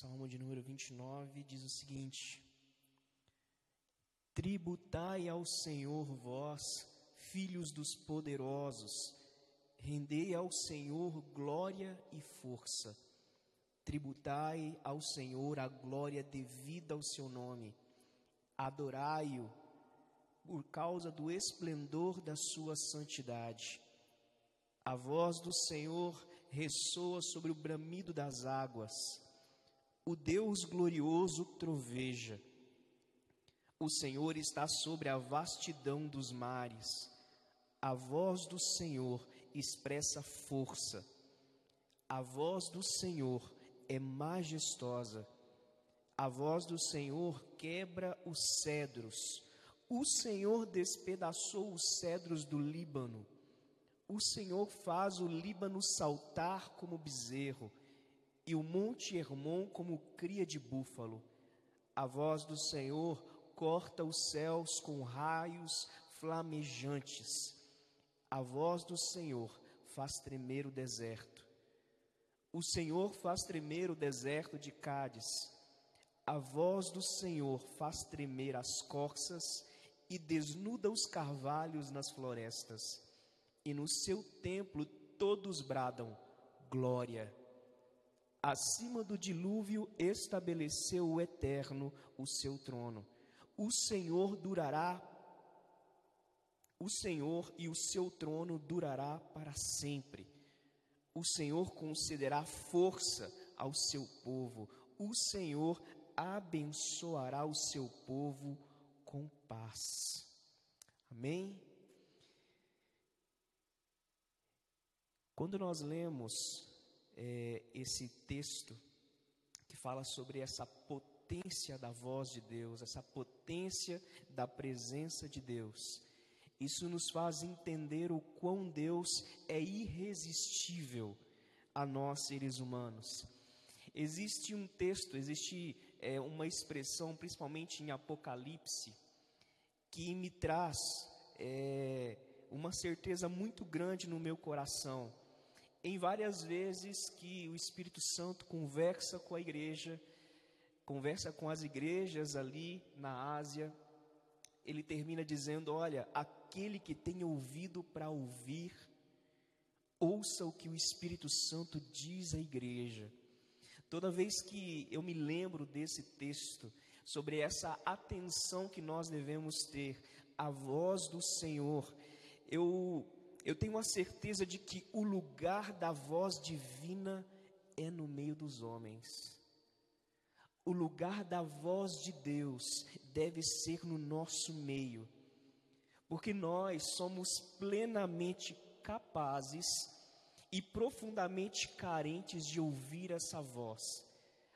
Salmo de número 29 diz o seguinte: Tributai ao Senhor vós, filhos dos poderosos, rendei ao Senhor glória e força. Tributai ao Senhor a glória devida ao seu nome. Adorai-o por causa do esplendor da sua santidade. A voz do Senhor ressoa sobre o bramido das águas. O Deus glorioso troveja. O Senhor está sobre a vastidão dos mares. A voz do Senhor expressa força. A voz do Senhor é majestosa. A voz do Senhor quebra os cedros. O Senhor despedaçou os cedros do Líbano. O Senhor faz o Líbano saltar como bezerro e o monte Hermon como cria de búfalo. A voz do Senhor corta os céus com raios flamejantes. A voz do Senhor faz tremer o deserto. O Senhor faz tremer o deserto de Cádiz. A voz do Senhor faz tremer as corças e desnuda os carvalhos nas florestas. E no seu templo todos bradam: Glória acima do dilúvio estabeleceu o eterno o seu trono. O Senhor durará, o Senhor e o seu trono durará para sempre. O Senhor concederá força ao seu povo. O Senhor abençoará o seu povo com paz. Amém? Quando nós lemos é, esse texto que fala sobre essa potência da voz de Deus, essa potência da presença de Deus. Isso nos faz entender o quão Deus é irresistível a nós seres humanos. Existe um texto, existe é, uma expressão, principalmente em Apocalipse, que me traz é, uma certeza muito grande no meu coração em várias vezes que o Espírito Santo conversa com a igreja, conversa com as igrejas ali na Ásia, ele termina dizendo: Olha, aquele que tem ouvido para ouvir, ouça o que o Espírito Santo diz à igreja. Toda vez que eu me lembro desse texto, sobre essa atenção que nós devemos ter à voz do Senhor, eu eu tenho a certeza de que o lugar da voz divina é no meio dos homens. O lugar da voz de Deus deve ser no nosso meio, porque nós somos plenamente capazes e profundamente carentes de ouvir essa voz,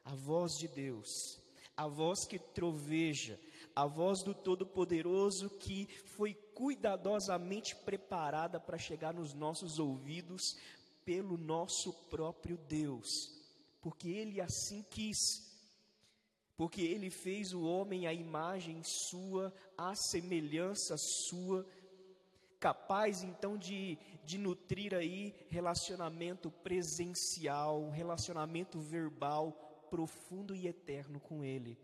a voz de Deus, a voz que troveja, a voz do Todo-Poderoso que foi cuidadosamente preparada para chegar nos nossos ouvidos pelo nosso próprio Deus, porque Ele assim quis. Porque Ele fez o homem à imagem sua, à semelhança sua, capaz então de, de nutrir aí relacionamento presencial, relacionamento verbal profundo e eterno com Ele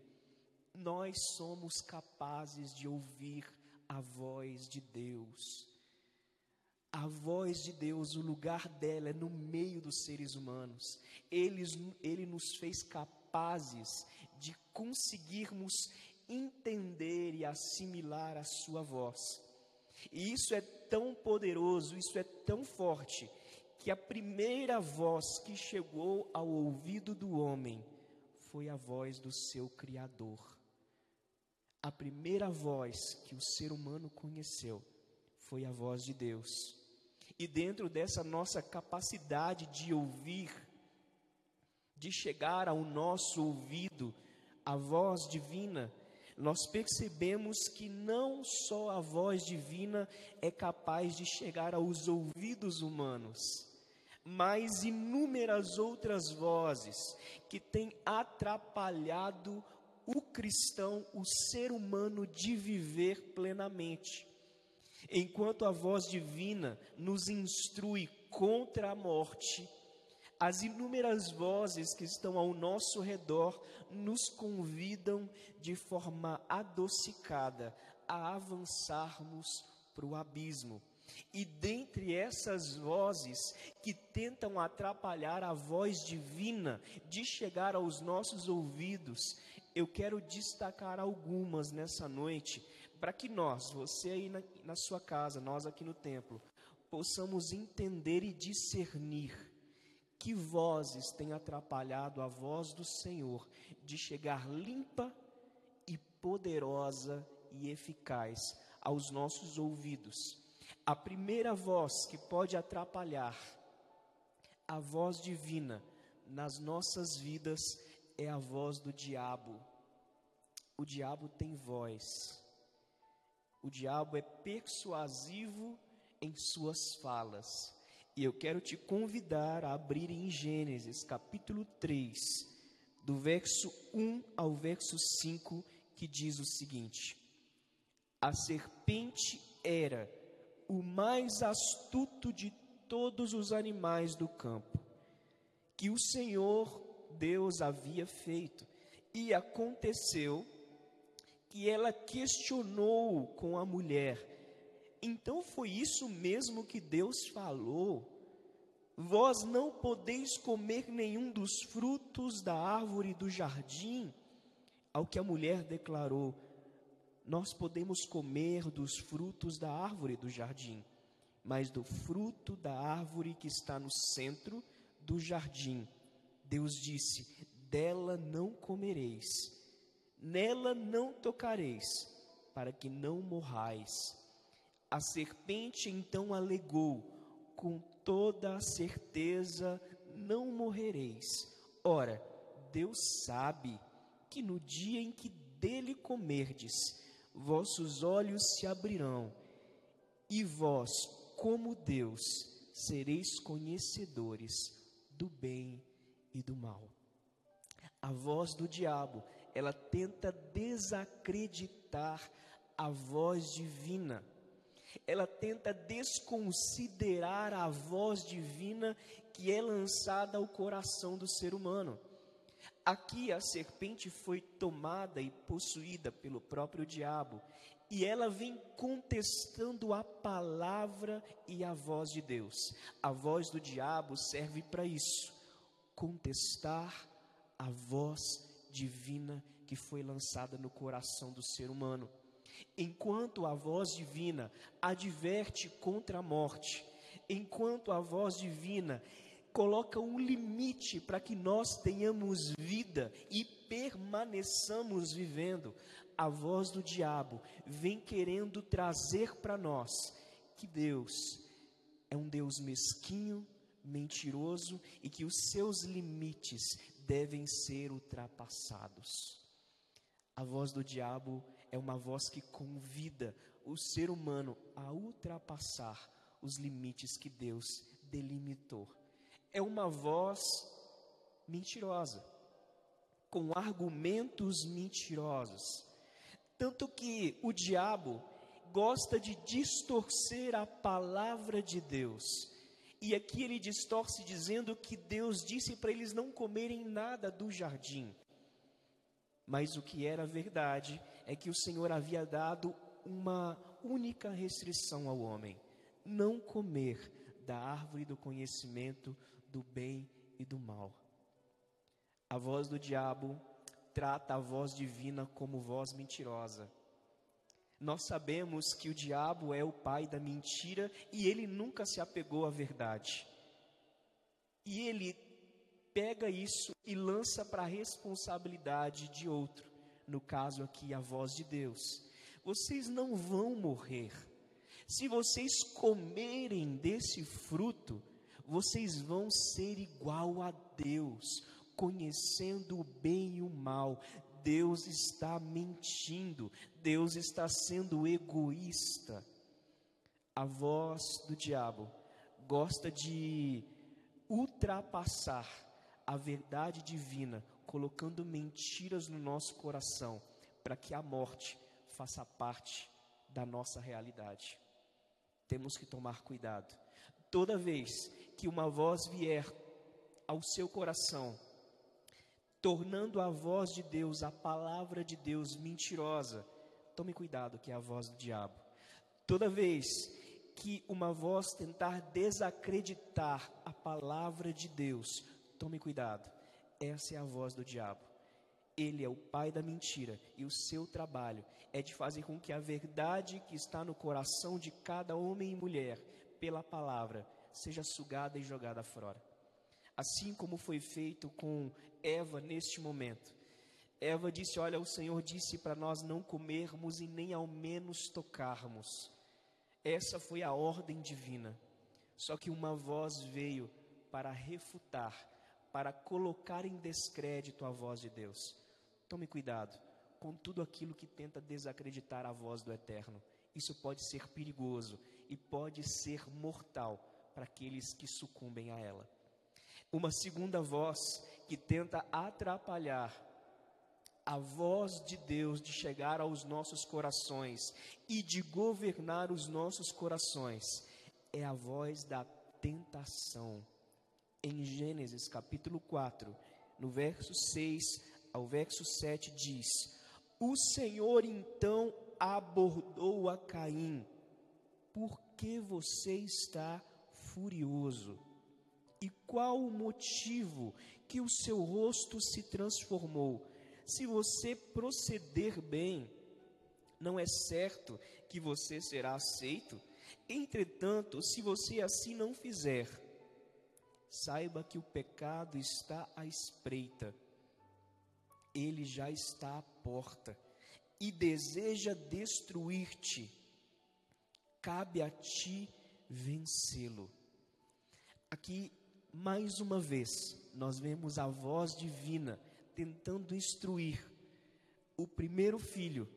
nós somos capazes de ouvir a voz de Deus. A voz de Deus, o lugar dela é no meio dos seres humanos. Ele, ele nos fez capazes de conseguirmos entender e assimilar a Sua voz. E isso é tão poderoso, isso é tão forte, que a primeira voz que chegou ao ouvido do homem foi a voz do seu Criador. A primeira voz que o ser humano conheceu foi a voz de Deus. E dentro dessa nossa capacidade de ouvir, de chegar ao nosso ouvido a voz divina, nós percebemos que não só a voz divina é capaz de chegar aos ouvidos humanos, mas inúmeras outras vozes que têm atrapalhado o cristão, o ser humano, de viver plenamente. Enquanto a voz divina nos instrui contra a morte, As inúmeras vozes que estão ao nosso redor nos convidam de forma adocicada a avançarmos para o abismo. E dentre essas vozes que tentam atrapalhar a voz divina de chegar aos nossos ouvidos, eu quero destacar algumas nessa noite, para que nós, você aí na, na sua casa, nós aqui no templo, possamos entender e discernir que vozes têm atrapalhado a voz do Senhor de chegar limpa e poderosa e eficaz aos nossos ouvidos. A primeira voz que pode atrapalhar a voz divina nas nossas vidas é a voz do diabo. O diabo tem voz. O diabo é persuasivo em suas falas. E eu quero te convidar a abrir em Gênesis, capítulo 3, do verso 1 ao verso 5, que diz o seguinte: A serpente era o mais astuto de todos os animais do campo, que o Senhor Deus havia feito. E aconteceu que ela questionou com a mulher: Então foi isso mesmo que Deus falou? Vós não podeis comer nenhum dos frutos da árvore do jardim? Ao que a mulher declarou: Nós podemos comer dos frutos da árvore do jardim, mas do fruto da árvore que está no centro do jardim, Deus disse: Dela não comereis, nela não tocareis, para que não morrais. A serpente então alegou: Com toda a certeza não morrereis. Ora, Deus sabe que no dia em que dele comerdes, vossos olhos se abrirão, e vós, como Deus, sereis conhecedores do bem e do mal. A voz do diabo, ela tenta desacreditar a voz divina ela tenta desconsiderar a voz divina que é lançada ao coração do ser humano. Aqui a serpente foi tomada e possuída pelo próprio diabo, e ela vem contestando a palavra e a voz de Deus. A voz do diabo serve para isso contestar a voz divina que foi lançada no coração do ser humano. Enquanto a voz divina adverte contra a morte, enquanto a voz divina coloca um limite para que nós tenhamos vida e permaneçamos vivendo, a voz do diabo vem querendo trazer para nós que Deus é um Deus mesquinho, mentiroso e que os seus limites devem ser ultrapassados. A voz do diabo é uma voz que convida o ser humano a ultrapassar os limites que Deus delimitou. É uma voz mentirosa, com argumentos mentirosos. Tanto que o diabo gosta de distorcer a palavra de Deus. E aqui ele distorce dizendo que Deus disse para eles não comerem nada do jardim. Mas o que era verdade é que o Senhor havia dado uma única restrição ao homem: não comer da árvore do conhecimento do bem e do mal. A voz do diabo trata a voz divina como voz mentirosa. Nós sabemos que o diabo é o pai da mentira e ele nunca se apegou à verdade. E ele pega isso e lança para a responsabilidade de outro no caso aqui, a voz de Deus. Vocês não vão morrer. Se vocês comerem desse fruto, vocês vão ser igual a Deus, conhecendo o bem e o mal. Deus está mentindo, Deus está sendo egoísta. A voz do diabo gosta de ultrapassar a verdade divina colocando mentiras no nosso coração, para que a morte faça parte da nossa realidade. Temos que tomar cuidado. Toda vez que uma voz vier ao seu coração, tornando a voz de Deus, a palavra de Deus mentirosa, tome cuidado que é a voz do diabo. Toda vez que uma voz tentar desacreditar a palavra de Deus, tome cuidado, essa é a voz do diabo. Ele é o pai da mentira e o seu trabalho é de fazer com que a verdade que está no coração de cada homem e mulher, pela palavra, seja sugada e jogada fora. Assim como foi feito com Eva neste momento. Eva disse: Olha, o Senhor disse para nós não comermos e nem ao menos tocarmos. Essa foi a ordem divina. Só que uma voz veio para refutar, para colocar em descrédito a voz de Deus. Tome cuidado com tudo aquilo que tenta desacreditar a voz do Eterno. Isso pode ser perigoso e pode ser mortal para aqueles que sucumbem a ela. Uma segunda voz que tenta atrapalhar a voz de Deus de chegar aos nossos corações e de governar os nossos corações é a voz da tentação. Em Gênesis capítulo 4, no verso 6 ao verso 7 diz: O Senhor então abordou a Caim: Por que você está furioso? Qual o motivo que o seu rosto se transformou? se você proceder bem, não é certo que você será aceito. Entretanto, se você assim não fizer, saiba que o pecado está à espreita, ele já está à porta e deseja destruir-te. Cabe a ti vencê-lo. Aqui, mais uma vez, nós vemos a voz divina tentando instruir o primeiro filho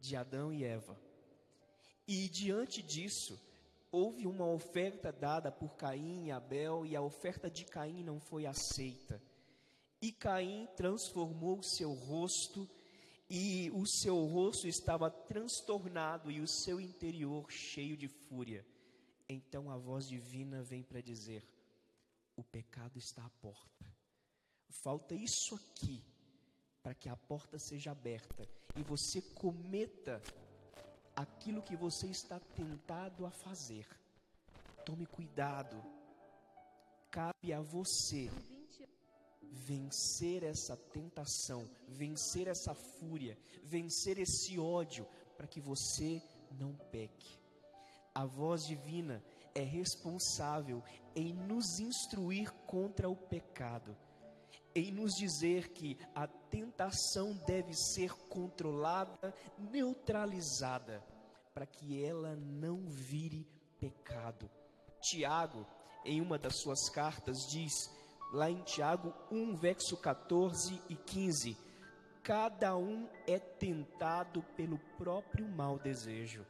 de Adão e Eva. E diante disso, houve uma oferta dada por Caim e Abel, e a oferta de Caim não foi aceita. E Caim transformou seu rosto, e o seu rosto estava transtornado e o seu interior cheio de fúria. Então a voz divina vem para dizer: o pecado está à porta. Falta isso aqui para que a porta seja aberta e você cometa aquilo que você está tentado a fazer. Tome cuidado. Cabe a você vencer essa tentação, vencer essa fúria, vencer esse ódio, para que você não peque. A voz divina é responsável em nos instruir contra o pecado em nos dizer que a tentação deve ser controlada, neutralizada, para que ela não vire pecado. Tiago, em uma das suas cartas, diz, lá em Tiago 1, verso 14 e 15: Cada um é tentado pelo próprio mau desejo,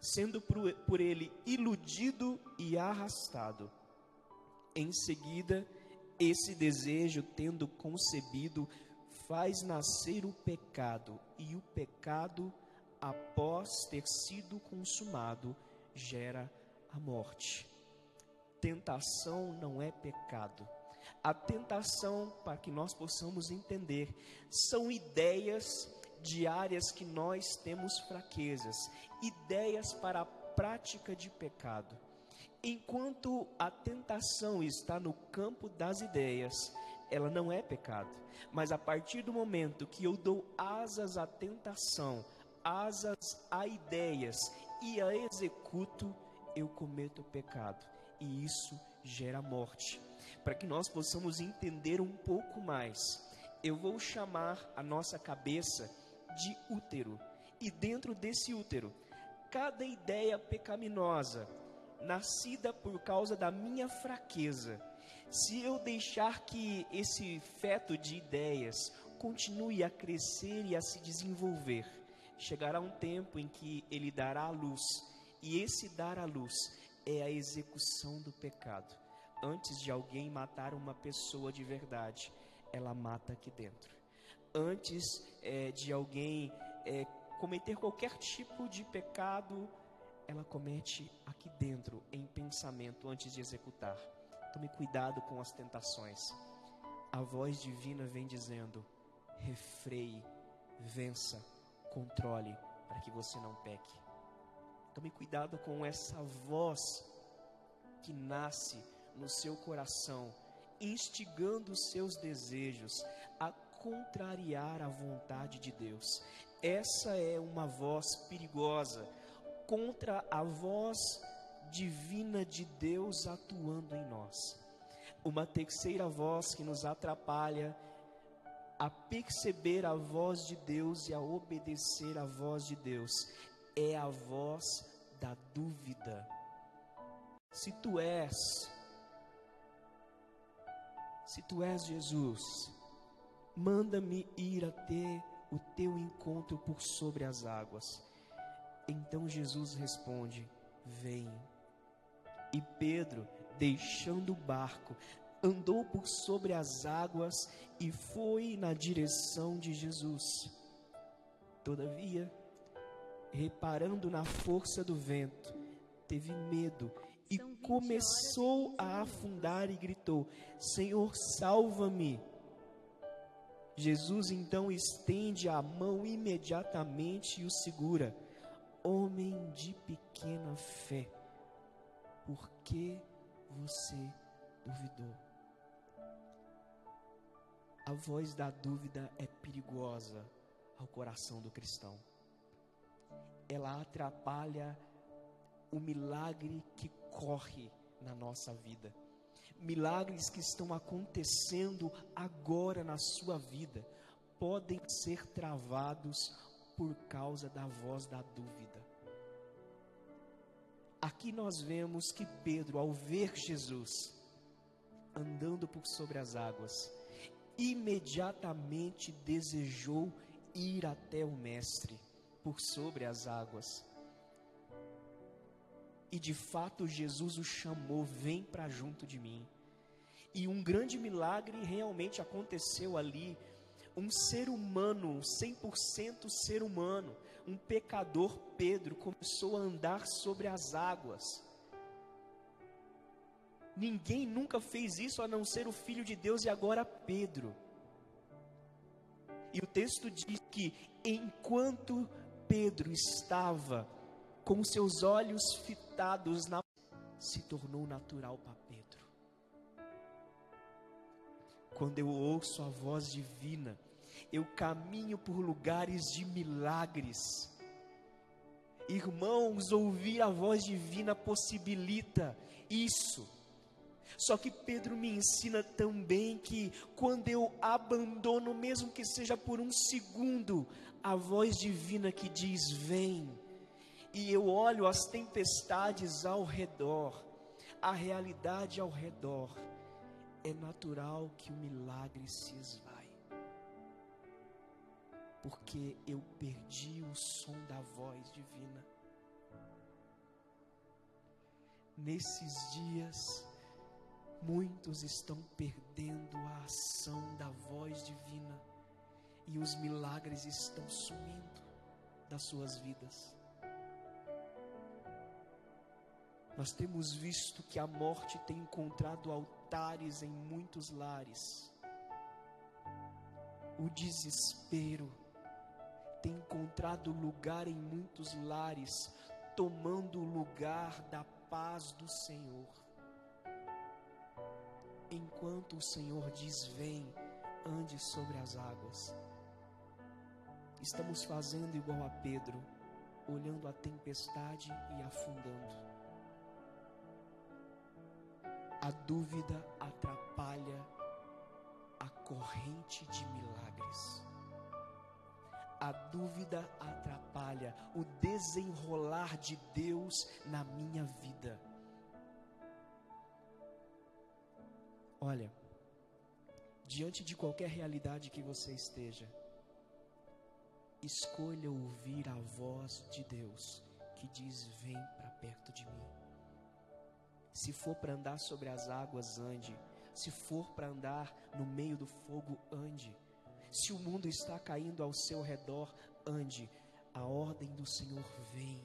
sendo por, ele iludido e arrastado. Em seguida, esse desejo, tendo concebido, faz nascer o pecado, e o pecado, após ter sido consumado, gera a morte. Tentação não é pecado. A tentação, para que nós possamos entender, são ideias de áreas que nós temos fraquezas, ideias para a prática de pecado. Enquanto a tentação está no campo das ideias, ela não é pecado. Mas a partir do momento que eu dou asas à tentação, asas a ideias e a executo, eu cometo pecado. E isso gera morte. Para que nós possamos entender um pouco mais, eu vou chamar a nossa cabeça de útero. E dentro desse útero, cada ideia pecaminosa, nascida por causa da minha fraqueza, se eu deixar que esse feto de ideias continue a crescer e a se desenvolver, chegará um tempo em que ele dará a luz, e esse dar a luz é a execução do pecado. Antes de alguém matar uma pessoa de verdade, ela mata aqui dentro. Antes é, de alguém é, cometer qualquer tipo de pecado ela comete aqui dentro, em pensamento, antes de executar. Tome cuidado com as tentações. A voz divina vem dizendo: refreie, vença, controle, para que você não peque. Tome cuidado com essa voz que nasce no seu coração, instigando os seus desejos a contrariar a vontade de Deus. Essa é uma voz perigosa contra a voz divina de Deus atuando em nós. Uma terceira voz que nos atrapalha a perceber a voz de Deus e a obedecer a voz de Deus é a voz da dúvida. Se tu és, se tu és Jesus, manda-me ir até o teu encontro por sobre as águas. Então Jesus responde: Vem. E Pedro, deixando o barco, andou por sobre as águas e foi na direção de Jesus. Todavia, reparando na força do vento, teve medo e começou a afundar e gritou: Senhor, salva-me. Jesus então estende a mão imediatamente e o segura. Homem de pequena fé, por que você duvidou? A voz da dúvida é perigosa ao coração do cristão. Ela atrapalha o milagre que corre na nossa vida. Milagres que estão acontecendo agora na sua vida podem ser travados por causa da voz da dúvida. Aqui nós vemos que Pedro, ao ver Jesus andando por sobre as águas, imediatamente desejou ir até o Mestre por sobre as águas. E de fato Jesus o chamou: vem para junto de mim. E um grande milagre realmente aconteceu ali. Um ser humano, 100% ser humano, um pecador, Pedro, começou a andar sobre as águas. Ninguém nunca fez isso a não ser o Filho de Deus e agora Pedro. E o texto diz que enquanto Pedro estava com seus olhos fitados na se tornou natural para Quando eu ouço a voz divina, eu caminho por lugares de milagres. Irmãos, ouvir a voz divina possibilita isso. Só que Pedro me ensina também que quando eu abandono, mesmo que seja por um segundo, a voz divina que diz: Vem, e eu olho as tempestades ao redor, a realidade ao redor, é natural que o milagre se esvai. Porque eu perdi o som da voz divina. Nesses dias, Muitos estão perdendo a ação da voz divina e os milagres estão sumindo das suas vidas. Nós temos visto que a morte tem encontrado altares em muitos lares. O desespero tem encontrado lugar em muitos lares, tomando o lugar da paz do Senhor enquanto o Senhor diz: Vem, ande sobre as águas. Estamos fazendo igual a Pedro, olhando a tempestade e afundando. A dúvida atrapalha a corrente de milagres. A dúvida atrapalha o desenrolar de Deus na minha vida. Olha, diante de qualquer realidade que você esteja, escolha ouvir a voz de Deus que diz: Vem para perto de mim. Se for para andar sobre as águas, ande. Se for para andar no meio do fogo, ande. Se o mundo está caindo ao seu redor, ande. A ordem do Senhor vem.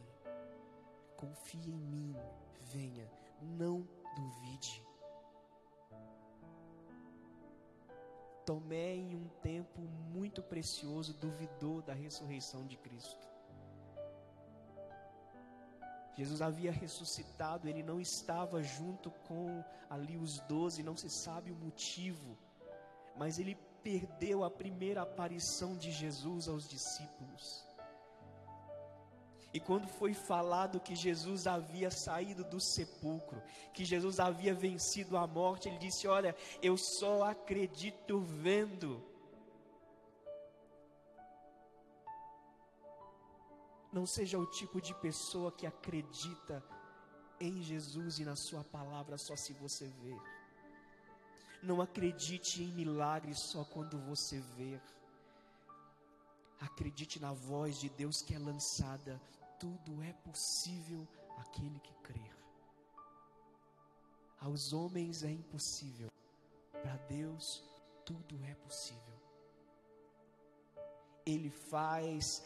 Confie em mim, venha. Não duvide. Tomé, em um tempo muito precioso, duvidou da ressurreição de Cristo. Jesus havia ressuscitado, ele não estava junto com ali os doze, não se sabe o motivo, mas ele perdeu a primeira aparição de Jesus aos discípulos. E quando foi falado que Jesus havia saído do sepulcro, que Jesus havia vencido a morte, ele disse: Olha, eu só acredito vendo. Não seja o tipo de pessoa que acredita em Jesus e na Sua palavra só se você ver. Não acredite em milagres só quando você ver. Acredite na voz de Deus que é lançada tudo é possível aquele que crer. Aos homens é impossível, para Deus tudo é possível. Ele faz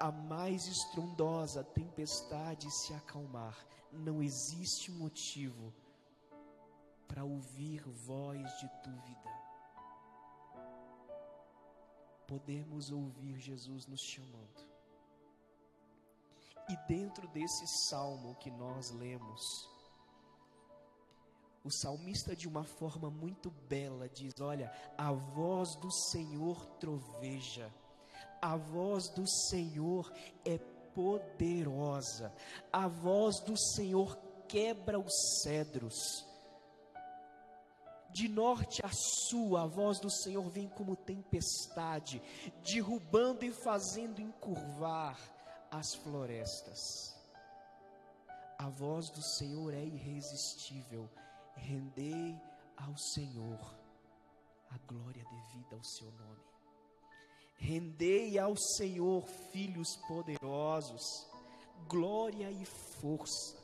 a mais estrondosa tempestade se acalmar. Não existe motivo para ouvir voz de dúvida. Podemos ouvir Jesus nos chamando. E dentro desse salmo que nós lemos, o salmista, de uma forma muito bela, diz: Olha, a voz do Senhor troveja, a voz do Senhor é poderosa, a voz do Senhor quebra os cedros. De norte a sul, a voz do Senhor vem como tempestade, derrubando e fazendo encurvar as florestas. A voz do Senhor é irresistível. Rendei ao Senhor a glória devida ao seu nome. Rendei ao Senhor, filhos poderosos, glória e força.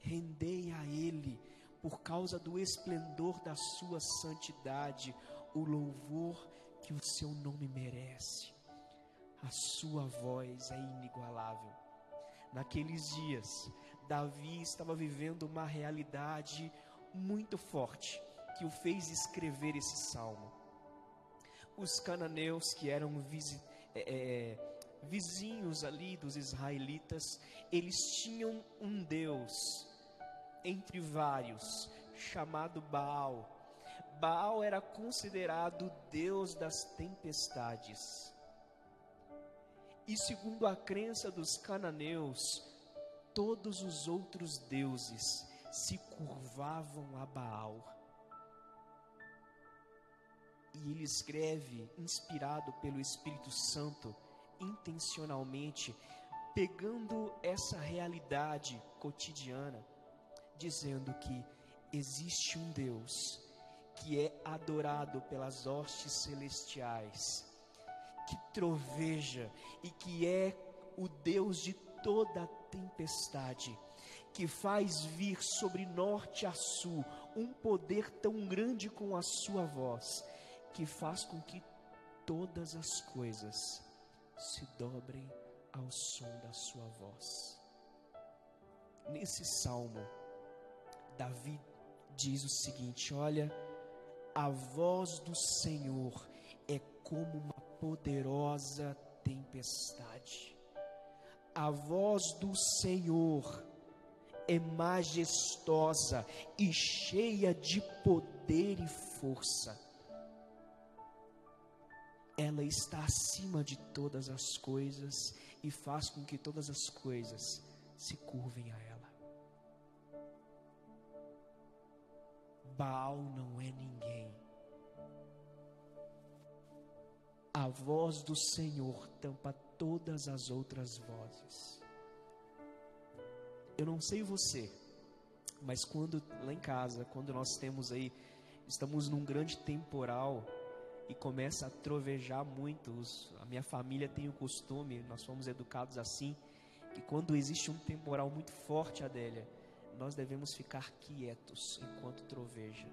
Rendei a Ele, por causa do esplendor da sua santidade, o louvor que o seu nome merece a sua voz é inigualável. Naqueles dias, Davi estava vivendo uma realidade muito forte que o fez escrever esse salmo. Os cananeus, que eram é, é, vizinhos ali dos israelitas, eles tinham um Deus entre vários, chamado Baal. Baal era considerado Deus das tempestades. E segundo a crença dos cananeus, todos os outros deuses se curvavam a Baal. E ele escreve, inspirado pelo Espírito Santo, intencionalmente, pegando essa realidade cotidiana, dizendo que existe um Deus que é adorado pelas hostes celestiais que troveja e que é o Deus de toda tempestade, que faz vir sobre norte a sul um poder tão grande com a sua voz, que faz com que todas as coisas se dobrem ao som da sua voz. Nesse salmo, Davi diz o seguinte: Olha, a voz do Senhor é como uma poderosa tempestade. A voz do Senhor é majestosa e cheia de poder e força. Ela está acima de todas as coisas e faz com que todas as coisas se curvem a ela. Baal não é ninguém a voz do Senhor tampa todas as outras vozes. Eu não sei você, mas quando lá em casa, quando nós temos aí, estamos num grande temporal e começa a trovejar muito, os, a minha família tem o costume, nós fomos educados assim, que quando existe um temporal muito forte, Adélia, nós devemos ficar quietos enquanto troveja.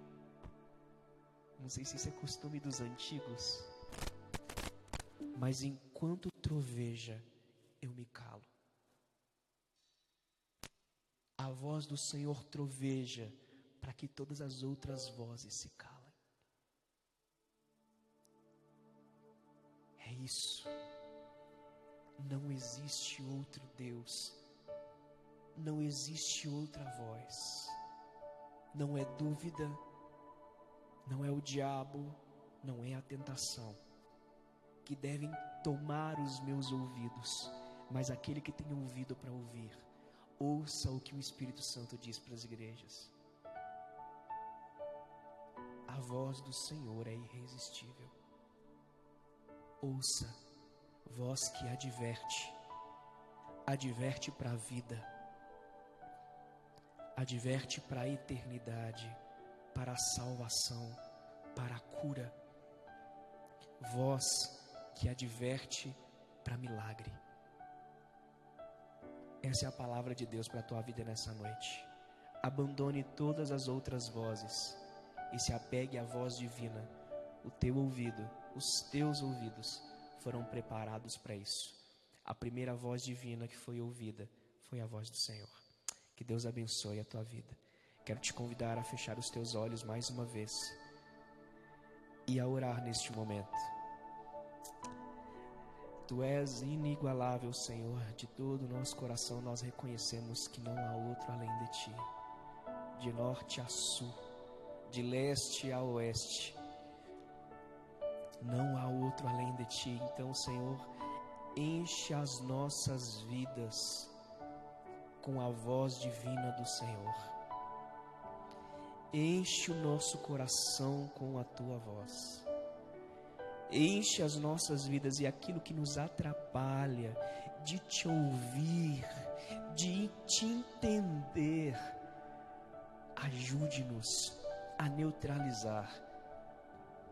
Não sei se isso é costume dos antigos, mas enquanto troveja, eu me calo. A voz do Senhor troveja para que todas as outras vozes se calem. Isso. Não existe outro Deus, não existe outra voz, não é dúvida, não é o diabo, não é a tentação que devem tomar os meus ouvidos, mas aquele que tem ouvido para ouvir, ouça o que o Espírito Santo diz para as igrejas. A voz do Senhor é irresistível. Ouça, voz que adverte, adverte para a vida, adverte para a eternidade, para a salvação, para a cura. Voz que adverte para milagre. Essa é a palavra de Deus para a tua vida nessa noite. Abandone todas as outras vozes e se apegue à voz divina. O teu ouvido, os teus ouvidos foram preparados para isso. A primeira voz divina que foi ouvida foi a voz do Senhor. Que Deus abençoe a tua vida. Quero te convidar a fechar os teus olhos mais uma vez e a orar neste momento. Tu és inigualável, Senhor, de todo o nosso coração nós reconhecemos que não há outro além de ti. De norte a sul, de leste a oeste, não há outro além de ti. Então, Senhor, enche as nossas vidas com a voz divina do Senhor. Enche o nosso coração com a tua voz. Enche as nossas vidas e aquilo que nos atrapalha de te ouvir, de te entender, ajude-nos a neutralizar,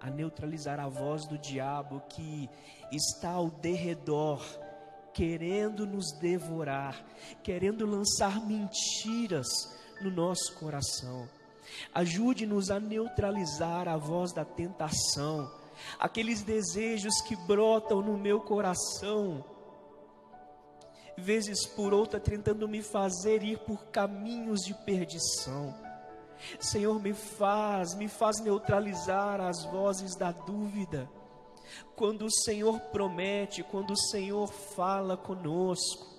a neutralizar a voz do diabo que está ao derredor, querendo nos devorar, querendo lançar mentiras no nosso coração. Ajude-nos a neutralizar a voz da tentação aqueles desejos que brotam no meu coração, vezes por outra tentando me fazer ir por caminhos de perdição. Senhor, me faz, me faz neutralizar as vozes da dúvida. Quando o Senhor promete, quando o Senhor fala conosco,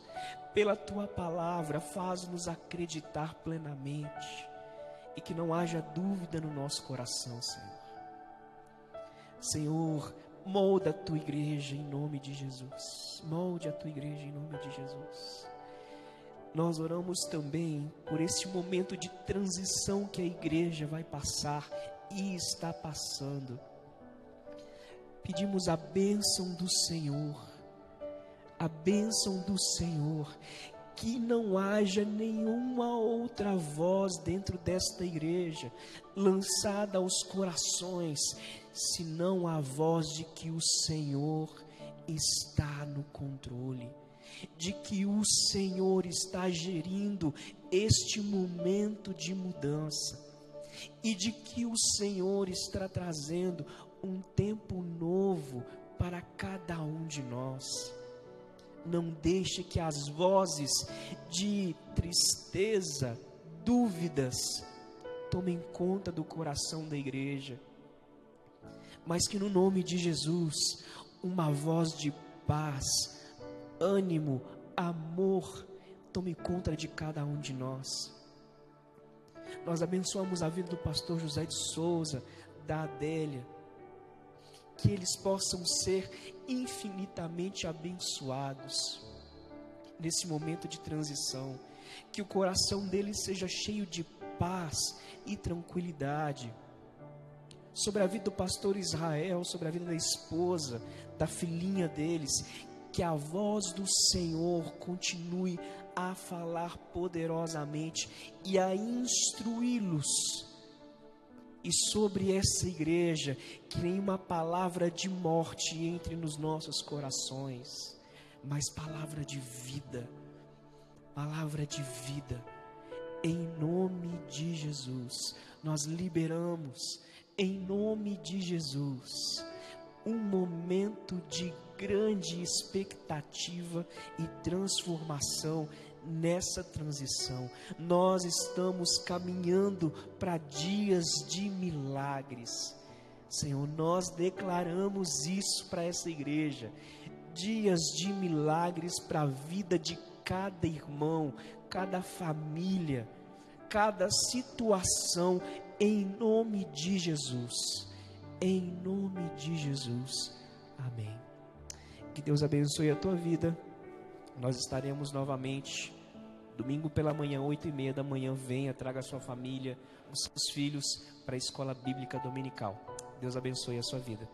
pela tua palavra, faz-nos acreditar plenamente e que não haja dúvida no nosso coração, Senhor. Senhor, molda a tua igreja em nome de Jesus. Molde a tua igreja em nome de Jesus. Nós oramos também por esse momento de transição que a igreja vai passar e está passando. Pedimos a bênção do Senhor, a bênção do Senhor, que não haja nenhuma outra voz dentro desta igreja lançada aos corações, senão a voz de que o Senhor está no controle, de que o Senhor está gerindo este momento de mudança e de que o Senhor está trazendo um tempo novo para cada um de nós. Não deixe que as vozes de tristeza, dúvidas, tomem conta do coração da igreja, mas que no nome de Jesus, uma voz de paz, ânimo, amor, tome conta de cada um de nós. Nós abençoamos a vida do pastor José de Souza, da Adélia, que eles possam ser infinitamente abençoados nesse momento de transição, que o coração deles seja cheio de paz e tranquilidade. Sobre a vida do pastor Israel, sobre a vida da esposa, da filhinha deles, que a voz do Senhor continue a falar poderosamente e a instruí-los. E sobre essa igreja, que nenhuma palavra de morte entre nos nossos corações, mas palavra de vida, palavra de vida, em nome de Jesus, nós liberamos, em nome de Jesus, um momento de grande expectativa e transformação nessa transição. Nós estamos caminhando para dias de milagres. Senhor, nós declaramos isso para essa igreja. Dias de milagres para a vida de cada irmão, cada família, cada situação, em nome de Jesus. Em nome de Jesus. Amém. Que Deus abençoe a tua vida. Nós estaremos novamente domingo pela manhã, oito e meia da manhã. Venha, traga a sua família, os seus filhos para a escola bíblica dominical. Deus abençoe a sua vida.